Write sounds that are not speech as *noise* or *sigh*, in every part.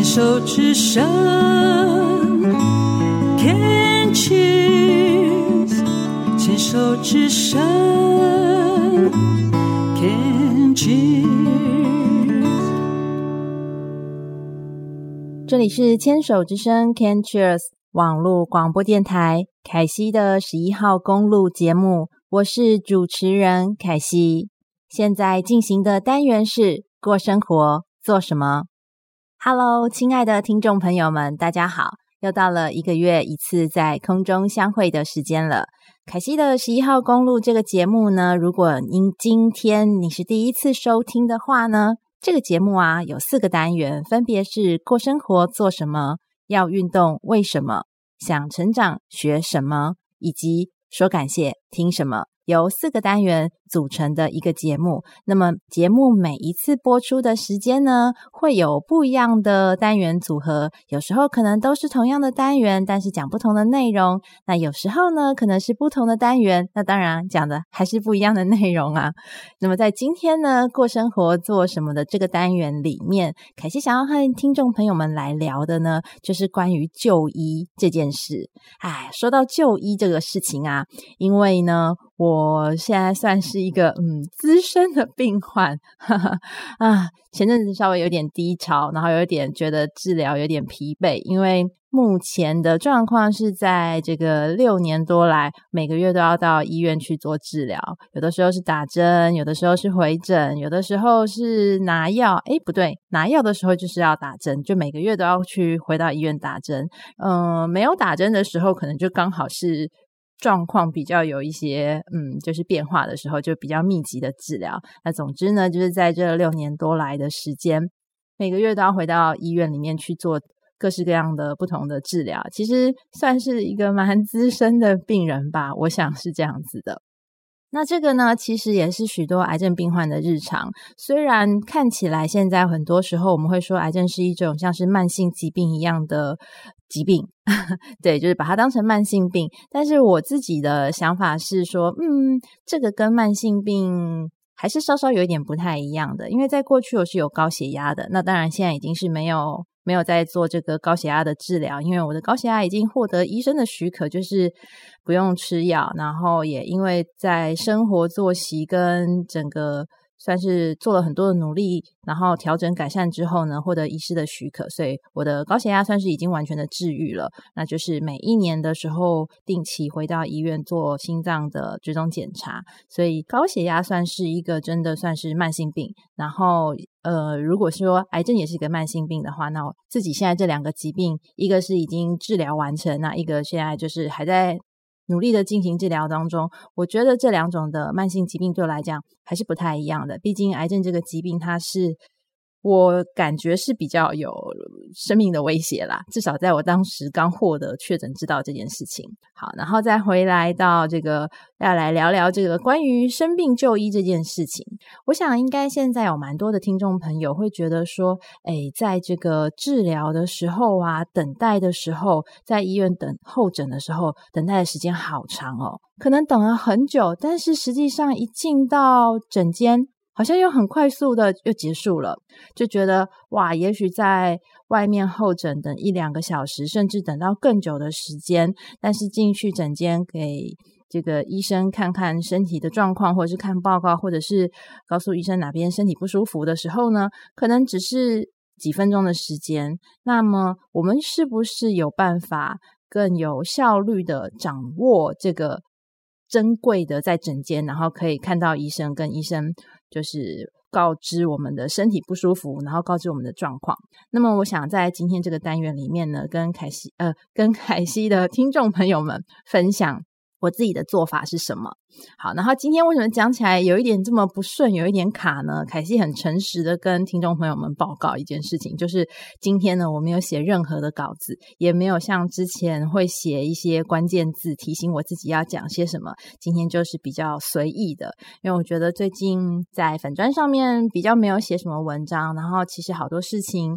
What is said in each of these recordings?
牵手之声，Can cheers，牵手之声，Can cheers。这里是牵手之声，Can cheers 网络广播电台凯西的十一号公路节目，我是主持人凯西。现在进行的单元是过生活做什么？Hello，亲爱的听众朋友们，大家好！又到了一个月一次在空中相会的时间了。凯西的十一号公路这个节目呢，如果您今天你是第一次收听的话呢，这个节目啊有四个单元，分别是过生活做什么、要运动为什么、想成长学什么，以及说感谢听什么。由四个单元组成的一个节目，那么节目每一次播出的时间呢，会有不一样的单元组合。有时候可能都是同样的单元，但是讲不同的内容。那有时候呢，可能是不同的单元，那当然讲的还是不一样的内容啊。*laughs* 那么在今天呢，过生活做什么的这个单元里面，凯西想要和听众朋友们来聊的呢，就是关于就医这件事。哎，说到就医这个事情啊，因为呢。我现在算是一个嗯资深的病患，哈 *laughs* 哈啊，前阵子稍微有点低潮，然后有点觉得治疗有点疲惫，因为目前的状况是在这个六年多来，每个月都要到医院去做治疗，有的时候是打针，有的时候是回诊，有的时候是拿药，诶，不对，拿药的时候就是要打针，就每个月都要去回到医院打针，嗯，没有打针的时候，可能就刚好是。状况比较有一些，嗯，就是变化的时候，就比较密集的治疗。那总之呢，就是在这六年多来的时间，每个月都要回到医院里面去做各式各样的不同的治疗。其实算是一个蛮资深的病人吧，我想是这样子的。那这个呢，其实也是许多癌症病患的日常。虽然看起来现在很多时候我们会说癌症是一种像是慢性疾病一样的疾病，*laughs* 对，就是把它当成慢性病。但是我自己的想法是说，嗯，这个跟慢性病还是稍稍有一点不太一样的。因为在过去我是有高血压的，那当然现在已经是没有。没有在做这个高血压的治疗，因为我的高血压已经获得医生的许可，就是不用吃药。然后也因为在生活作息跟整个。算是做了很多的努力，然后调整改善之后呢，获得医师的许可，所以我的高血压算是已经完全的治愈了。那就是每一年的时候定期回到医院做心脏的追踪检查，所以高血压算是一个真的算是慢性病。然后呃，如果说癌症也是一个慢性病的话，那我自己现在这两个疾病，一个是已经治疗完成，那一个现在就是还在。努力的进行治疗当中，我觉得这两种的慢性疾病对我来讲还是不太一样的。毕竟癌症这个疾病，它是。我感觉是比较有生命的威胁啦，至少在我当时刚获得确诊知道这件事情。好，然后再回来到这个要来聊聊这个关于生病就医这件事情。我想应该现在有蛮多的听众朋友会觉得说，哎，在这个治疗的时候啊，等待的时候，在医院等候诊的时候，等待的时间好长哦，可能等了很久，但是实际上一进到诊间。好像又很快速的又结束了，就觉得哇，也许在外面候诊等一两个小时，甚至等到更久的时间，但是进去诊间给这个医生看看身体的状况，或者是看报告，或者是告诉医生哪边身体不舒服的时候呢，可能只是几分钟的时间。那么我们是不是有办法更有效率的掌握这个珍贵的在诊间，然后可以看到医生跟医生？就是告知我们的身体不舒服，然后告知我们的状况。那么，我想在今天这个单元里面呢，跟凯西呃，跟凯西的听众朋友们分享。我自己的做法是什么？好，然后今天为什么讲起来有一点这么不顺，有一点卡呢？凯西很诚实的跟听众朋友们报告一件事情，就是今天呢，我没有写任何的稿子，也没有像之前会写一些关键字提醒我自己要讲些什么。今天就是比较随意的，因为我觉得最近在粉砖上面比较没有写什么文章，然后其实好多事情。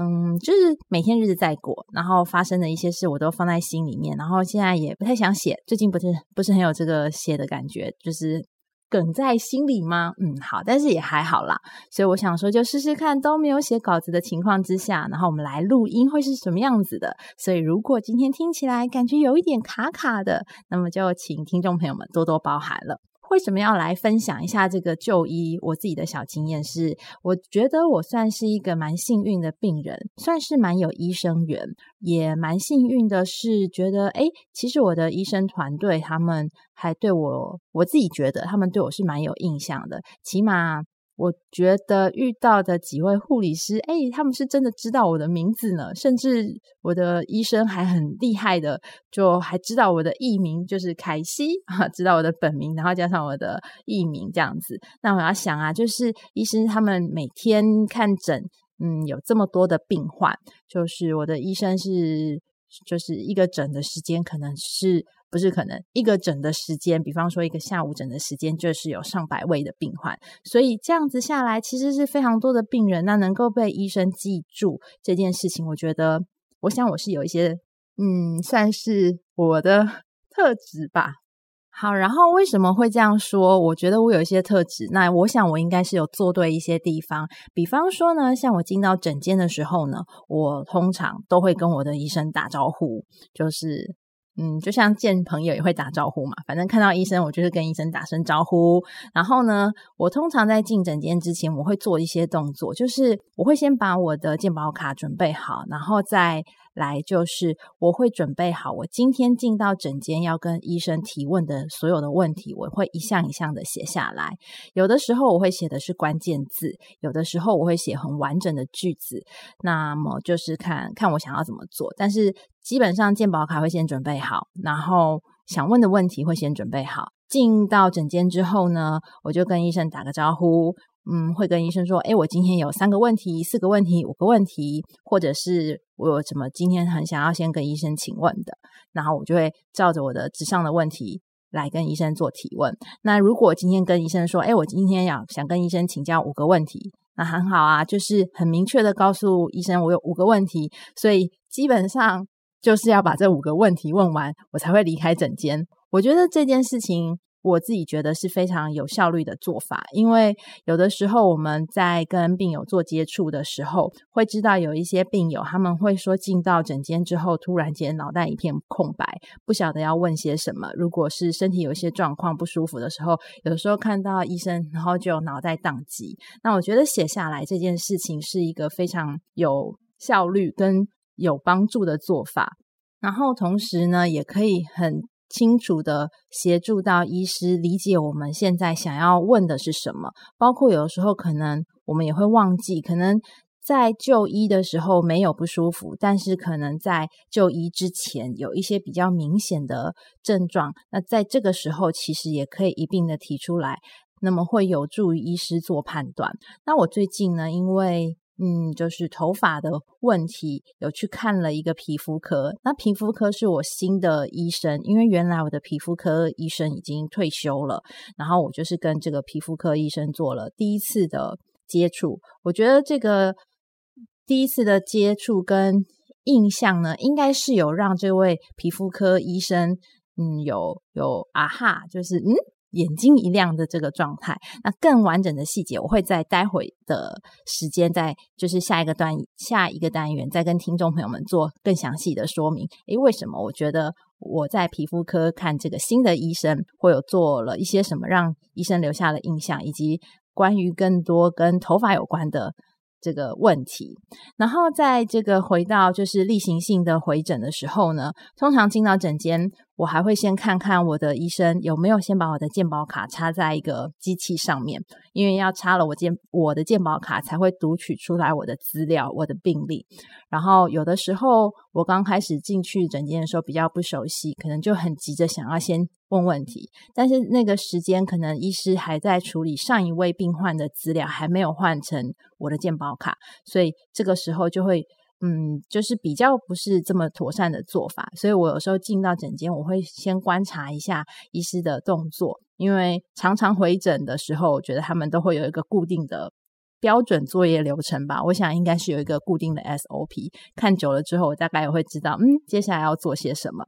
嗯，就是每天日子在过，然后发生的一些事我都放在心里面，然后现在也不太想写，最近不是不是很有这个写的感觉，就是梗在心里吗？嗯，好，但是也还好啦。所以我想说，就试试看都没有写稿子的情况之下，然后我们来录音会是什么样子的。所以如果今天听起来感觉有一点卡卡的，那么就请听众朋友们多多包涵了。为什么要来分享一下这个就医？我自己的小经验是，我觉得我算是一个蛮幸运的病人，算是蛮有医生缘，也蛮幸运的是，觉得诶，其实我的医生团队他们还对我，我自己觉得他们对我是蛮有印象的，起码。我觉得遇到的几位护理师，诶，他们是真的知道我的名字呢，甚至我的医生还很厉害的，就还知道我的艺名就是凯西啊，知道我的本名，然后加上我的艺名这样子。那我要想啊，就是医生他们每天看诊，嗯，有这么多的病患，就是我的医生是，就是一个诊的时间可能是。不是可能一个诊的时间，比方说一个下午诊的时间，就是有上百位的病患，所以这样子下来，其实是非常多的病人。那能够被医生记住这件事情，我觉得，我想我是有一些，嗯，算是我的 *laughs* 特质吧。好，然后为什么会这样说？我觉得我有一些特质，那我想我应该是有做对一些地方。比方说呢，像我进到诊间的时候呢，我通常都会跟我的医生打招呼，就是。嗯，就像见朋友也会打招呼嘛，反正看到医生，我就是跟医生打声招呼。然后呢，我通常在进诊间之前，我会做一些动作，就是我会先把我的健保卡准备好，然后再。来就是我会准备好，我今天进到诊间要跟医生提问的所有的问题，我会一项一项的写下来。有的时候我会写的是关键字，有的时候我会写很完整的句子。那么就是看看我想要怎么做，但是基本上健保卡会先准备好，然后想问的问题会先准备好。进到诊间之后呢，我就跟医生打个招呼。嗯，会跟医生说，诶，我今天有三个问题、四个问题、五个问题，或者是我有什么今天很想要先跟医生请问的，然后我就会照着我的纸上的问题来跟医生做提问。那如果今天跟医生说，诶，我今天要想跟医生请教五个问题，那很好啊，就是很明确的告诉医生我有五个问题，所以基本上就是要把这五个问题问完，我才会离开诊间。我觉得这件事情。我自己觉得是非常有效率的做法，因为有的时候我们在跟病友做接触的时候，会知道有一些病友他们会说进到诊间之后，突然间脑袋一片空白，不晓得要问些什么。如果是身体有一些状况不舒服的时候，有的时候看到医生，然后就脑袋宕机。那我觉得写下来这件事情是一个非常有效率跟有帮助的做法，然后同时呢，也可以很。清楚的协助到医师理解我们现在想要问的是什么，包括有时候可能我们也会忘记，可能在就医的时候没有不舒服，但是可能在就医之前有一些比较明显的症状，那在这个时候其实也可以一并的提出来，那么会有助于医师做判断。那我最近呢，因为嗯，就是头发的问题，有去看了一个皮肤科。那皮肤科是我新的医生，因为原来我的皮肤科医生已经退休了。然后我就是跟这个皮肤科医生做了第一次的接触。我觉得这个第一次的接触跟印象呢，应该是有让这位皮肤科医生，嗯，有有啊哈，就是嗯。眼睛一亮的这个状态，那更完整的细节，我会在待会的时间，在就是下一个段下一个单元，再跟听众朋友们做更详细的说明。诶，为什么我觉得我在皮肤科看这个新的医生，会有做了一些什么让医生留下的印象，以及关于更多跟头发有关的这个问题。然后在这个回到就是例行性的回诊的时候呢，通常进到诊间。我还会先看看我的医生有没有先把我的健保卡插在一个机器上面，因为要插了我健我的健保卡才会读取出来我的资料、我的病历。然后有的时候我刚开始进去诊间的时候比较不熟悉，可能就很急着想要先问问题，但是那个时间可能医师还在处理上一位病患的资料，还没有换成我的健保卡，所以这个时候就会。嗯，就是比较不是这么妥善的做法，所以我有时候进到诊间，我会先观察一下医师的动作，因为常常回诊的时候，我觉得他们都会有一个固定的标准作业流程吧。我想应该是有一个固定的 SOP，看久了之后，我大概也会知道，嗯，接下来要做些什么。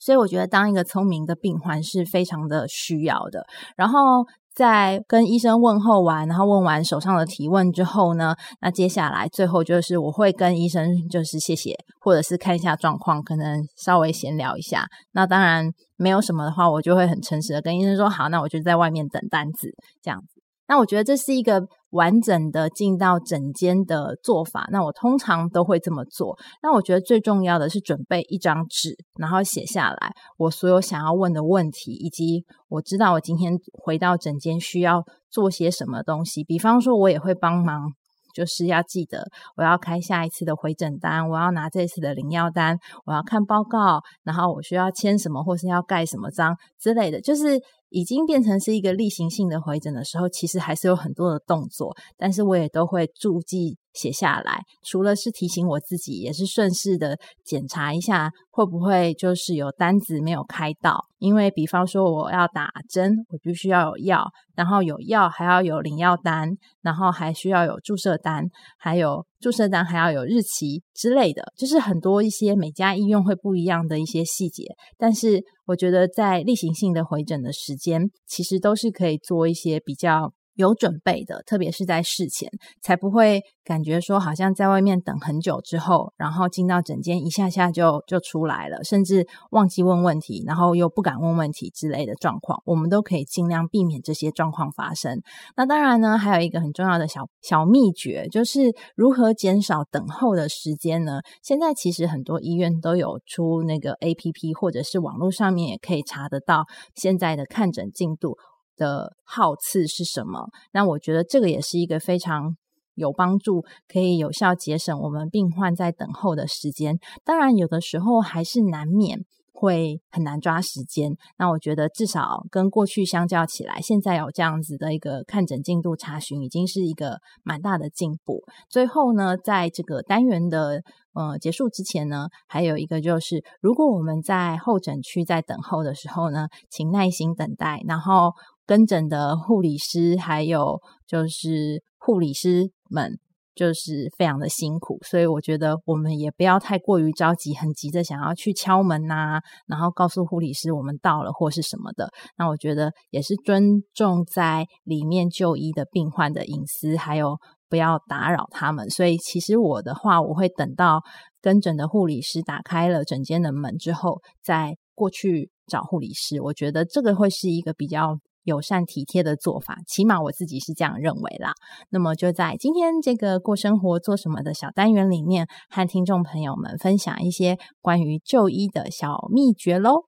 所以我觉得当一个聪明的病患是非常的需要的。然后在跟医生问候完，然后问完手上的提问之后呢，那接下来最后就是我会跟医生就是谢谢，或者是看一下状况，可能稍微闲聊一下。那当然没有什么的话，我就会很诚实的跟医生说好，那我就在外面等单子这样子。那我觉得这是一个完整的进到整间的做法。那我通常都会这么做。那我觉得最重要的是准备一张纸，然后写下来我所有想要问的问题，以及我知道我今天回到整间需要做些什么东西。比方说，我也会帮忙。就是要记得，我要开下一次的回诊单，我要拿这次的领药单，我要看报告，然后我需要签什么，或是要盖什么章之类的。就是已经变成是一个例行性的回诊的时候，其实还是有很多的动作，但是我也都会注记。写下来，除了是提醒我自己，也是顺势的检查一下会不会就是有单子没有开到。因为比方说我要打针，我必须要有药，然后有药还要有领药单，然后还需要有注射单，还有注射单还要有日期之类的，就是很多一些每家医院会不一样的一些细节。但是我觉得在例行性的回诊的时间，其实都是可以做一些比较。有准备的，特别是在事前，才不会感觉说好像在外面等很久之后，然后进到诊间一下下就就出来了，甚至忘记问问题，然后又不敢问问题之类的状况，我们都可以尽量避免这些状况发生。那当然呢，还有一个很重要的小小秘诀，就是如何减少等候的时间呢？现在其实很多医院都有出那个 APP，或者是网络上面也可以查得到现在的看诊进度。的号次是什么？那我觉得这个也是一个非常有帮助，可以有效节省我们病患在等候的时间。当然，有的时候还是难免会很难抓时间。那我觉得至少跟过去相较起来，现在有这样子的一个看诊进度查询，已经是一个蛮大的进步。最后呢，在这个单元的呃结束之前呢，还有一个就是，如果我们在候诊区在等候的时候呢，请耐心等待，然后。跟诊的护理师，还有就是护理师们，就是非常的辛苦，所以我觉得我们也不要太过于着急，很急着想要去敲门呐、然后告诉护理师我们到了或是什么的。那我觉得也是尊重在里面就医的病患的隐私，还有不要打扰他们。所以其实我的话，我会等到跟诊的护理师打开了诊间的门之后，再过去找护理师。我觉得这个会是一个比较。友善体贴的做法，起码我自己是这样认为啦。那么就在今天这个过生活做什么的小单元里面，和听众朋友们分享一些关于就医的小秘诀喽。